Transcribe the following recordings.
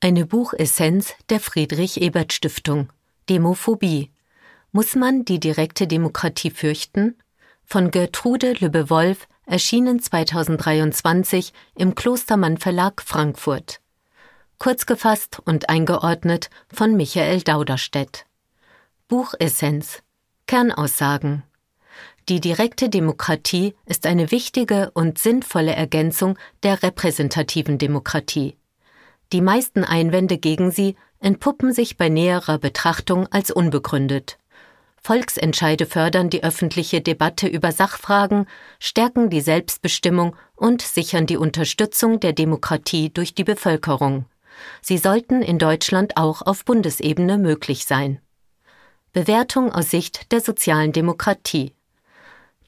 Eine Buchessenz der Friedrich Ebert Stiftung Demophobie Muss man die direkte Demokratie fürchten? Von Gertrude Lübbe-Wolf, erschienen 2023 im Klostermann Verlag Frankfurt. Kurz gefasst und eingeordnet von Michael Dauderstedt. Buchessenz Kernaussagen Die direkte Demokratie ist eine wichtige und sinnvolle Ergänzung der repräsentativen Demokratie. Die meisten Einwände gegen sie entpuppen sich bei näherer Betrachtung als unbegründet. Volksentscheide fördern die öffentliche Debatte über Sachfragen, stärken die Selbstbestimmung und sichern die Unterstützung der Demokratie durch die Bevölkerung. Sie sollten in Deutschland auch auf Bundesebene möglich sein. Bewertung aus Sicht der sozialen Demokratie.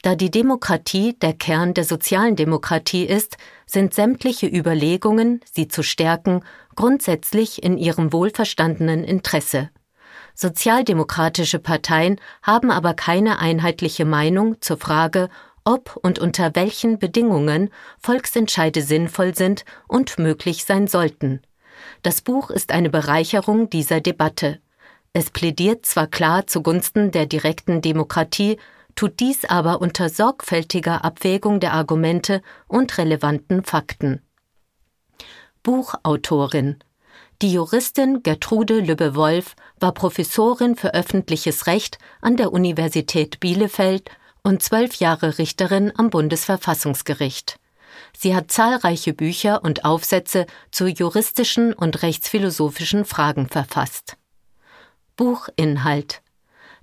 Da die Demokratie der Kern der sozialen Demokratie ist, sind sämtliche Überlegungen, sie zu stärken, grundsätzlich in ihrem wohlverstandenen Interesse. Sozialdemokratische Parteien haben aber keine einheitliche Meinung zur Frage, ob und unter welchen Bedingungen Volksentscheide sinnvoll sind und möglich sein sollten. Das Buch ist eine Bereicherung dieser Debatte. Es plädiert zwar klar zugunsten der direkten Demokratie, tut dies aber unter sorgfältiger Abwägung der Argumente und relevanten Fakten. Buchautorin die Juristin Gertrude Lübbe-Wolf war Professorin für öffentliches Recht an der Universität Bielefeld und zwölf Jahre Richterin am Bundesverfassungsgericht. Sie hat zahlreiche Bücher und Aufsätze zu juristischen und rechtsphilosophischen Fragen verfasst. Buchinhalt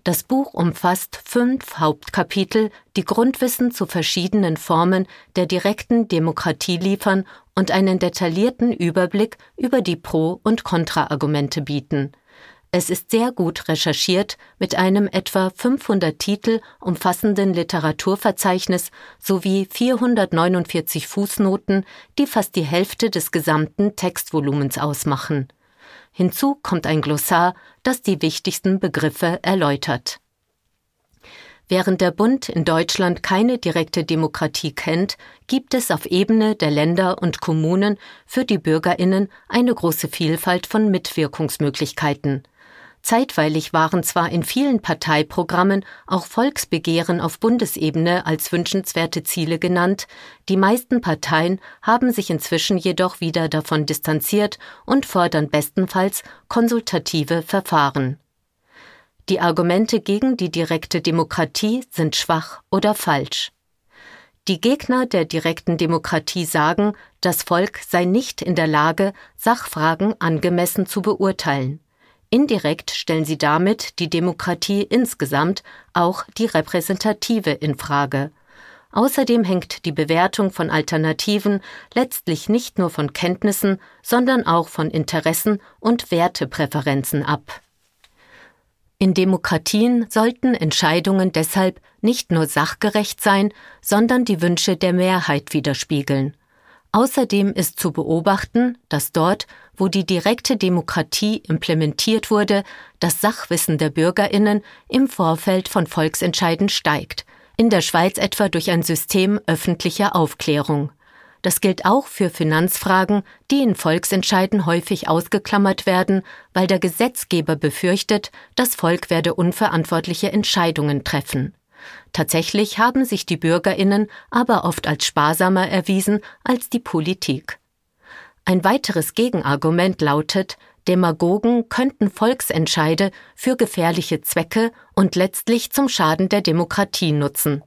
das Buch umfasst fünf Hauptkapitel, die Grundwissen zu verschiedenen Formen der direkten Demokratie liefern und einen detaillierten Überblick über die Pro- und Kontraargumente bieten. Es ist sehr gut recherchiert mit einem etwa 500 Titel umfassenden Literaturverzeichnis sowie 449 Fußnoten, die fast die Hälfte des gesamten Textvolumens ausmachen. Hinzu kommt ein Glossar, das die wichtigsten Begriffe erläutert. Während der Bund in Deutschland keine direkte Demokratie kennt, gibt es auf Ebene der Länder und Kommunen für die Bürgerinnen eine große Vielfalt von Mitwirkungsmöglichkeiten. Zeitweilig waren zwar in vielen Parteiprogrammen auch Volksbegehren auf Bundesebene als wünschenswerte Ziele genannt, die meisten Parteien haben sich inzwischen jedoch wieder davon distanziert und fordern bestenfalls konsultative Verfahren. Die Argumente gegen die direkte Demokratie sind schwach oder falsch. Die Gegner der direkten Demokratie sagen, das Volk sei nicht in der Lage, Sachfragen angemessen zu beurteilen. Indirekt stellen sie damit die Demokratie insgesamt, auch die repräsentative, in Frage. Außerdem hängt die Bewertung von Alternativen letztlich nicht nur von Kenntnissen, sondern auch von Interessen und Wertepräferenzen ab. In Demokratien sollten Entscheidungen deshalb nicht nur sachgerecht sein, sondern die Wünsche der Mehrheit widerspiegeln. Außerdem ist zu beobachten, dass dort, wo die direkte Demokratie implementiert wurde, das Sachwissen der Bürgerinnen im Vorfeld von Volksentscheiden steigt, in der Schweiz etwa durch ein System öffentlicher Aufklärung. Das gilt auch für Finanzfragen, die in Volksentscheiden häufig ausgeklammert werden, weil der Gesetzgeber befürchtet, das Volk werde unverantwortliche Entscheidungen treffen. Tatsächlich haben sich die Bürgerinnen aber oft als sparsamer erwiesen als die Politik. Ein weiteres Gegenargument lautet, Demagogen könnten Volksentscheide für gefährliche Zwecke und letztlich zum Schaden der Demokratie nutzen.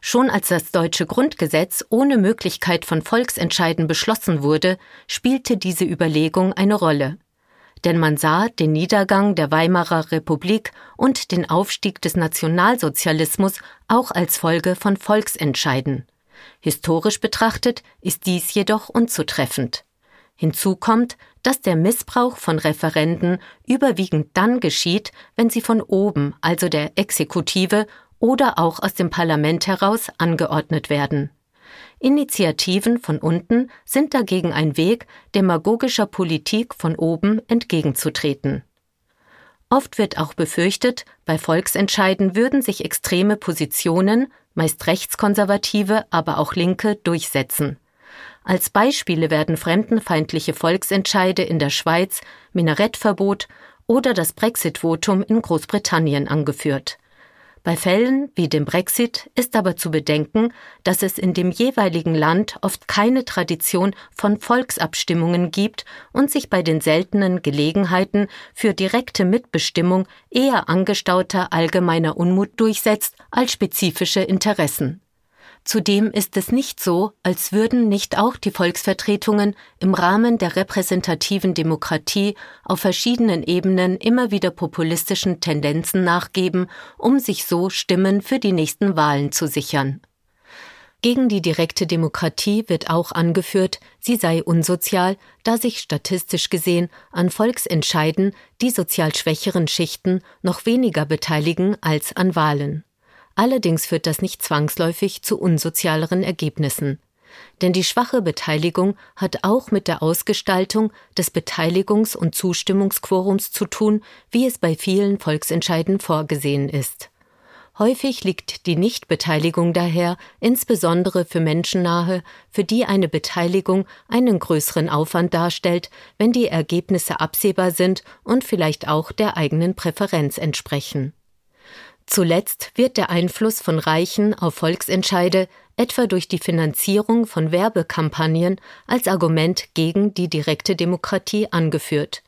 Schon als das deutsche Grundgesetz ohne Möglichkeit von Volksentscheiden beschlossen wurde, spielte diese Überlegung eine Rolle denn man sah den Niedergang der Weimarer Republik und den Aufstieg des Nationalsozialismus auch als Folge von Volksentscheiden. Historisch betrachtet ist dies jedoch unzutreffend. Hinzu kommt, dass der Missbrauch von Referenden überwiegend dann geschieht, wenn sie von oben, also der Exekutive oder auch aus dem Parlament heraus angeordnet werden. Initiativen von unten sind dagegen ein Weg, demagogischer Politik von oben entgegenzutreten. Oft wird auch befürchtet, bei Volksentscheiden würden sich extreme Positionen, meist rechtskonservative, aber auch linke, durchsetzen. Als Beispiele werden fremdenfeindliche Volksentscheide in der Schweiz, Minarettverbot oder das Brexit-Votum in Großbritannien angeführt. Bei Fällen wie dem Brexit ist aber zu bedenken, dass es in dem jeweiligen Land oft keine Tradition von Volksabstimmungen gibt und sich bei den seltenen Gelegenheiten für direkte Mitbestimmung eher angestauter allgemeiner Unmut durchsetzt als spezifische Interessen. Zudem ist es nicht so, als würden nicht auch die Volksvertretungen im Rahmen der repräsentativen Demokratie auf verschiedenen Ebenen immer wieder populistischen Tendenzen nachgeben, um sich so Stimmen für die nächsten Wahlen zu sichern. Gegen die direkte Demokratie wird auch angeführt, sie sei unsozial, da sich statistisch gesehen an Volksentscheiden die sozial schwächeren Schichten noch weniger beteiligen als an Wahlen. Allerdings führt das nicht zwangsläufig zu unsozialeren Ergebnissen. Denn die schwache Beteiligung hat auch mit der Ausgestaltung des Beteiligungs- und Zustimmungsquorums zu tun, wie es bei vielen Volksentscheiden vorgesehen ist. Häufig liegt die Nichtbeteiligung daher insbesondere für Menschen nahe, für die eine Beteiligung einen größeren Aufwand darstellt, wenn die Ergebnisse absehbar sind und vielleicht auch der eigenen Präferenz entsprechen. Zuletzt wird der Einfluss von Reichen auf Volksentscheide etwa durch die Finanzierung von Werbekampagnen als Argument gegen die direkte Demokratie angeführt.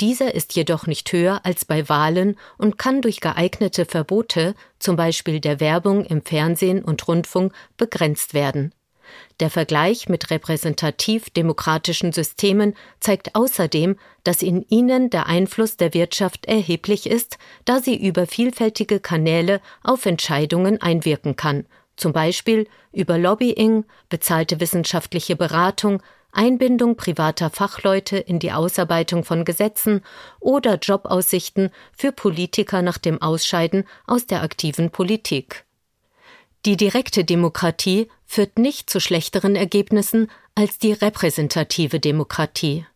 Dieser ist jedoch nicht höher als bei Wahlen und kann durch geeignete Verbote, zum Beispiel der Werbung im Fernsehen und Rundfunk, begrenzt werden. Der Vergleich mit repräsentativ demokratischen Systemen zeigt außerdem, dass in ihnen der Einfluss der Wirtschaft erheblich ist, da sie über vielfältige Kanäle auf Entscheidungen einwirken kann, zum Beispiel über Lobbying, bezahlte wissenschaftliche Beratung, Einbindung privater Fachleute in die Ausarbeitung von Gesetzen oder Jobaussichten für Politiker nach dem Ausscheiden aus der aktiven Politik. Die direkte Demokratie führt nicht zu schlechteren Ergebnissen als die repräsentative Demokratie.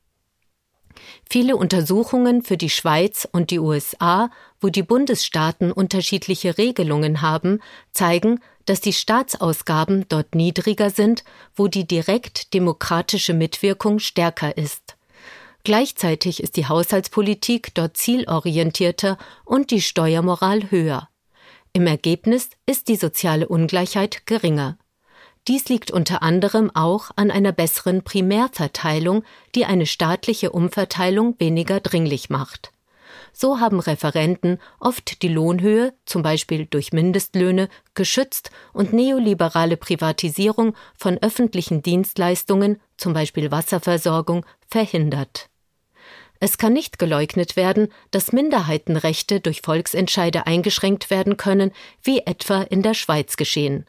Viele Untersuchungen für die Schweiz und die USA, wo die Bundesstaaten unterschiedliche Regelungen haben, zeigen, dass die Staatsausgaben dort niedriger sind, wo die direkt demokratische Mitwirkung stärker ist. Gleichzeitig ist die Haushaltspolitik dort zielorientierter und die Steuermoral höher. Im Ergebnis ist die soziale Ungleichheit geringer. Dies liegt unter anderem auch an einer besseren Primärverteilung, die eine staatliche Umverteilung weniger dringlich macht. So haben Referenten oft die Lohnhöhe, zum Beispiel durch Mindestlöhne, geschützt und neoliberale Privatisierung von öffentlichen Dienstleistungen, zum Beispiel Wasserversorgung, verhindert. Es kann nicht geleugnet werden, dass Minderheitenrechte durch Volksentscheide eingeschränkt werden können, wie etwa in der Schweiz geschehen.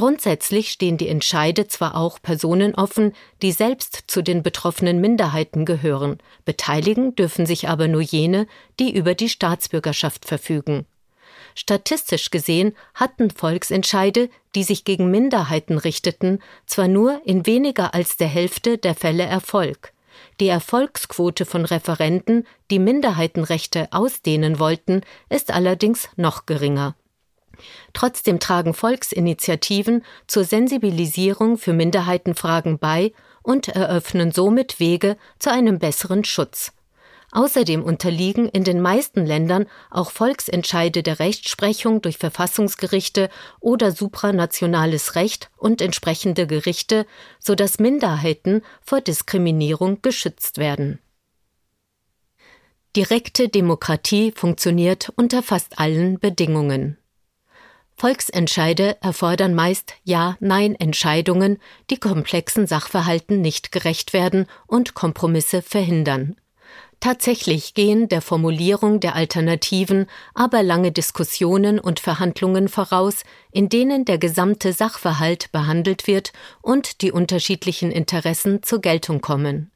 Grundsätzlich stehen die Entscheide zwar auch Personen offen, die selbst zu den betroffenen Minderheiten gehören, beteiligen dürfen sich aber nur jene, die über die Staatsbürgerschaft verfügen. Statistisch gesehen hatten Volksentscheide, die sich gegen Minderheiten richteten, zwar nur in weniger als der Hälfte der Fälle Erfolg. Die Erfolgsquote von Referenten, die Minderheitenrechte ausdehnen wollten, ist allerdings noch geringer. Trotzdem tragen Volksinitiativen zur Sensibilisierung für Minderheitenfragen bei und eröffnen somit Wege zu einem besseren Schutz. Außerdem unterliegen in den meisten Ländern auch Volksentscheide der Rechtsprechung durch Verfassungsgerichte oder supranationales Recht und entsprechende Gerichte, so dass Minderheiten vor Diskriminierung geschützt werden. Direkte Demokratie funktioniert unter fast allen Bedingungen. Volksentscheide erfordern meist Ja-Nein-Entscheidungen, die komplexen Sachverhalten nicht gerecht werden und Kompromisse verhindern. Tatsächlich gehen der Formulierung der Alternativen aber lange Diskussionen und Verhandlungen voraus, in denen der gesamte Sachverhalt behandelt wird und die unterschiedlichen Interessen zur Geltung kommen.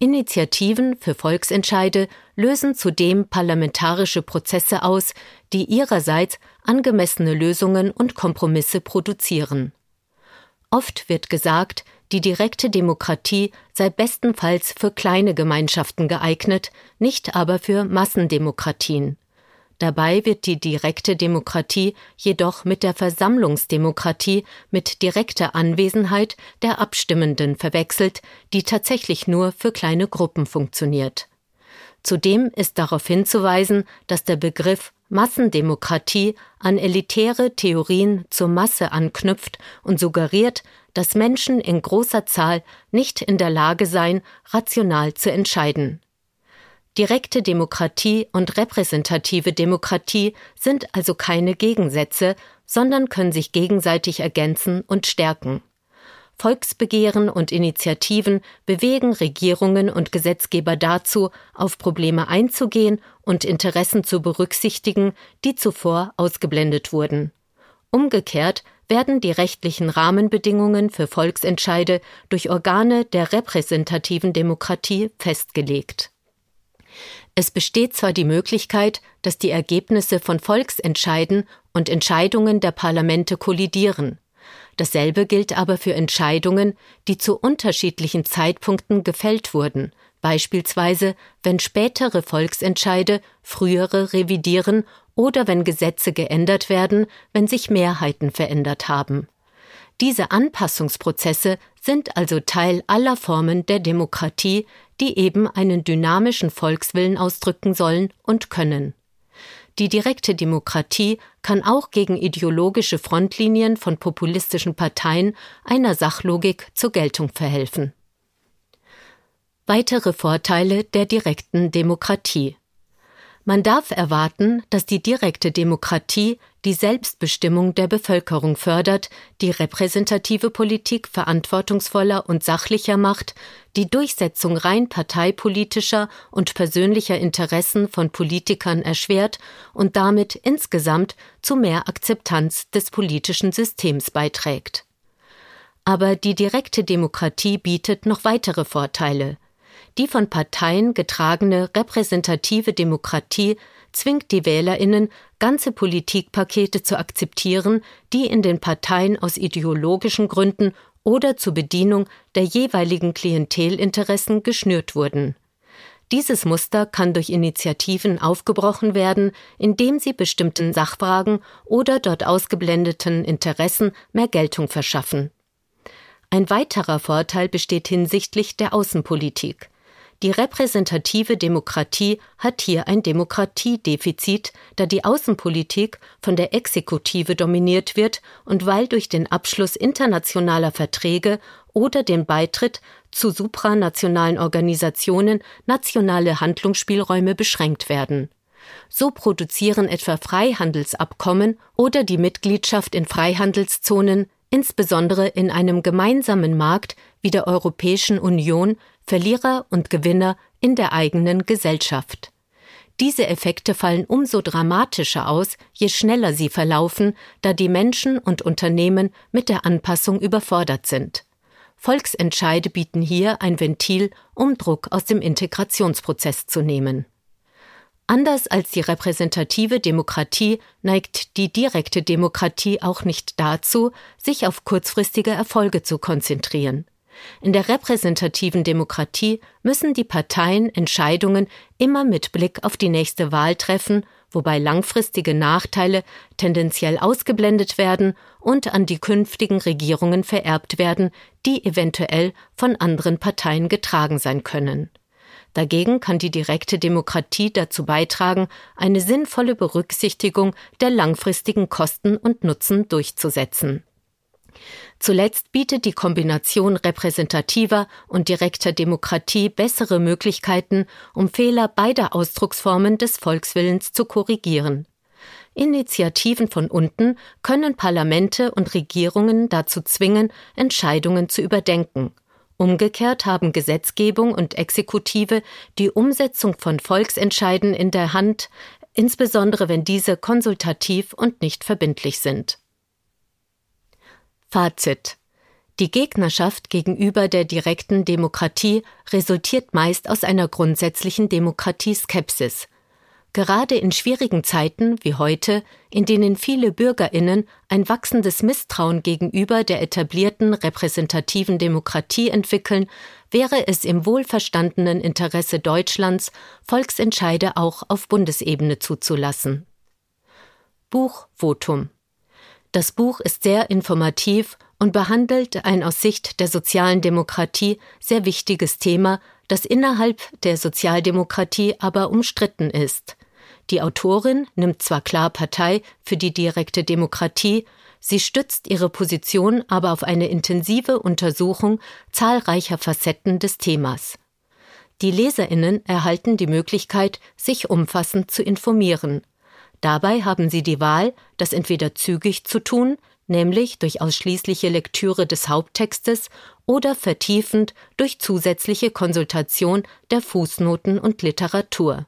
Initiativen für Volksentscheide lösen zudem parlamentarische Prozesse aus, die ihrerseits angemessene Lösungen und Kompromisse produzieren. Oft wird gesagt, die direkte Demokratie sei bestenfalls für kleine Gemeinschaften geeignet, nicht aber für Massendemokratien. Dabei wird die direkte Demokratie jedoch mit der Versammlungsdemokratie mit direkter Anwesenheit der Abstimmenden verwechselt, die tatsächlich nur für kleine Gruppen funktioniert. Zudem ist darauf hinzuweisen, dass der Begriff Massendemokratie an elitäre Theorien zur Masse anknüpft und suggeriert, dass Menschen in großer Zahl nicht in der Lage seien, rational zu entscheiden. Direkte Demokratie und repräsentative Demokratie sind also keine Gegensätze, sondern können sich gegenseitig ergänzen und stärken. Volksbegehren und Initiativen bewegen Regierungen und Gesetzgeber dazu, auf Probleme einzugehen und Interessen zu berücksichtigen, die zuvor ausgeblendet wurden. Umgekehrt werden die rechtlichen Rahmenbedingungen für Volksentscheide durch Organe der repräsentativen Demokratie festgelegt. Es besteht zwar die Möglichkeit, dass die Ergebnisse von Volksentscheiden und Entscheidungen der Parlamente kollidieren. Dasselbe gilt aber für Entscheidungen, die zu unterschiedlichen Zeitpunkten gefällt wurden, beispielsweise wenn spätere Volksentscheide frühere revidieren oder wenn Gesetze geändert werden, wenn sich Mehrheiten verändert haben. Diese Anpassungsprozesse sind also Teil aller Formen der Demokratie, die eben einen dynamischen Volkswillen ausdrücken sollen und können. Die direkte Demokratie kann auch gegen ideologische Frontlinien von populistischen Parteien einer Sachlogik zur Geltung verhelfen. Weitere Vorteile der direkten Demokratie man darf erwarten, dass die direkte Demokratie die Selbstbestimmung der Bevölkerung fördert, die repräsentative Politik verantwortungsvoller und sachlicher macht, die Durchsetzung rein parteipolitischer und persönlicher Interessen von Politikern erschwert und damit insgesamt zu mehr Akzeptanz des politischen Systems beiträgt. Aber die direkte Demokratie bietet noch weitere Vorteile. Die von Parteien getragene repräsentative Demokratie zwingt die Wählerinnen, ganze Politikpakete zu akzeptieren, die in den Parteien aus ideologischen Gründen oder zur Bedienung der jeweiligen Klientelinteressen geschnürt wurden. Dieses Muster kann durch Initiativen aufgebrochen werden, indem sie bestimmten Sachfragen oder dort ausgeblendeten Interessen mehr Geltung verschaffen. Ein weiterer Vorteil besteht hinsichtlich der Außenpolitik. Die repräsentative Demokratie hat hier ein Demokratiedefizit, da die Außenpolitik von der Exekutive dominiert wird und weil durch den Abschluss internationaler Verträge oder den Beitritt zu supranationalen Organisationen nationale Handlungsspielräume beschränkt werden. So produzieren etwa Freihandelsabkommen oder die Mitgliedschaft in Freihandelszonen insbesondere in einem gemeinsamen Markt wie der Europäischen Union Verlierer und Gewinner in der eigenen Gesellschaft. Diese Effekte fallen umso dramatischer aus, je schneller sie verlaufen, da die Menschen und Unternehmen mit der Anpassung überfordert sind. Volksentscheide bieten hier ein Ventil, um Druck aus dem Integrationsprozess zu nehmen. Anders als die repräsentative Demokratie neigt die direkte Demokratie auch nicht dazu, sich auf kurzfristige Erfolge zu konzentrieren. In der repräsentativen Demokratie müssen die Parteien Entscheidungen immer mit Blick auf die nächste Wahl treffen, wobei langfristige Nachteile tendenziell ausgeblendet werden und an die künftigen Regierungen vererbt werden, die eventuell von anderen Parteien getragen sein können. Dagegen kann die direkte Demokratie dazu beitragen, eine sinnvolle Berücksichtigung der langfristigen Kosten und Nutzen durchzusetzen. Zuletzt bietet die Kombination repräsentativer und direkter Demokratie bessere Möglichkeiten, um Fehler beider Ausdrucksformen des Volkswillens zu korrigieren. Initiativen von unten können Parlamente und Regierungen dazu zwingen, Entscheidungen zu überdenken Umgekehrt haben Gesetzgebung und Exekutive die Umsetzung von Volksentscheiden in der Hand, insbesondere wenn diese konsultativ und nicht verbindlich sind. Fazit. Die Gegnerschaft gegenüber der direkten Demokratie resultiert meist aus einer grundsätzlichen Demokratieskepsis, Gerade in schwierigen Zeiten wie heute, in denen viele Bürgerinnen ein wachsendes Misstrauen gegenüber der etablierten repräsentativen Demokratie entwickeln, wäre es im wohlverstandenen Interesse Deutschlands, Volksentscheide auch auf Bundesebene zuzulassen. Buch Votum. Das Buch ist sehr informativ und behandelt ein aus Sicht der sozialen Demokratie sehr wichtiges Thema, das innerhalb der Sozialdemokratie aber umstritten ist. Die Autorin nimmt zwar klar Partei für die direkte Demokratie, sie stützt ihre Position aber auf eine intensive Untersuchung zahlreicher Facetten des Themas. Die Leserinnen erhalten die Möglichkeit, sich umfassend zu informieren. Dabei haben sie die Wahl, das entweder zügig zu tun, nämlich durch ausschließliche Lektüre des Haupttextes oder vertiefend durch zusätzliche Konsultation der Fußnoten und Literatur.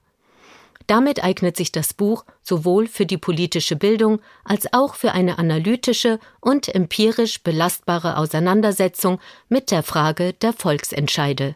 Damit eignet sich das Buch sowohl für die politische Bildung als auch für eine analytische und empirisch belastbare Auseinandersetzung mit der Frage der Volksentscheide.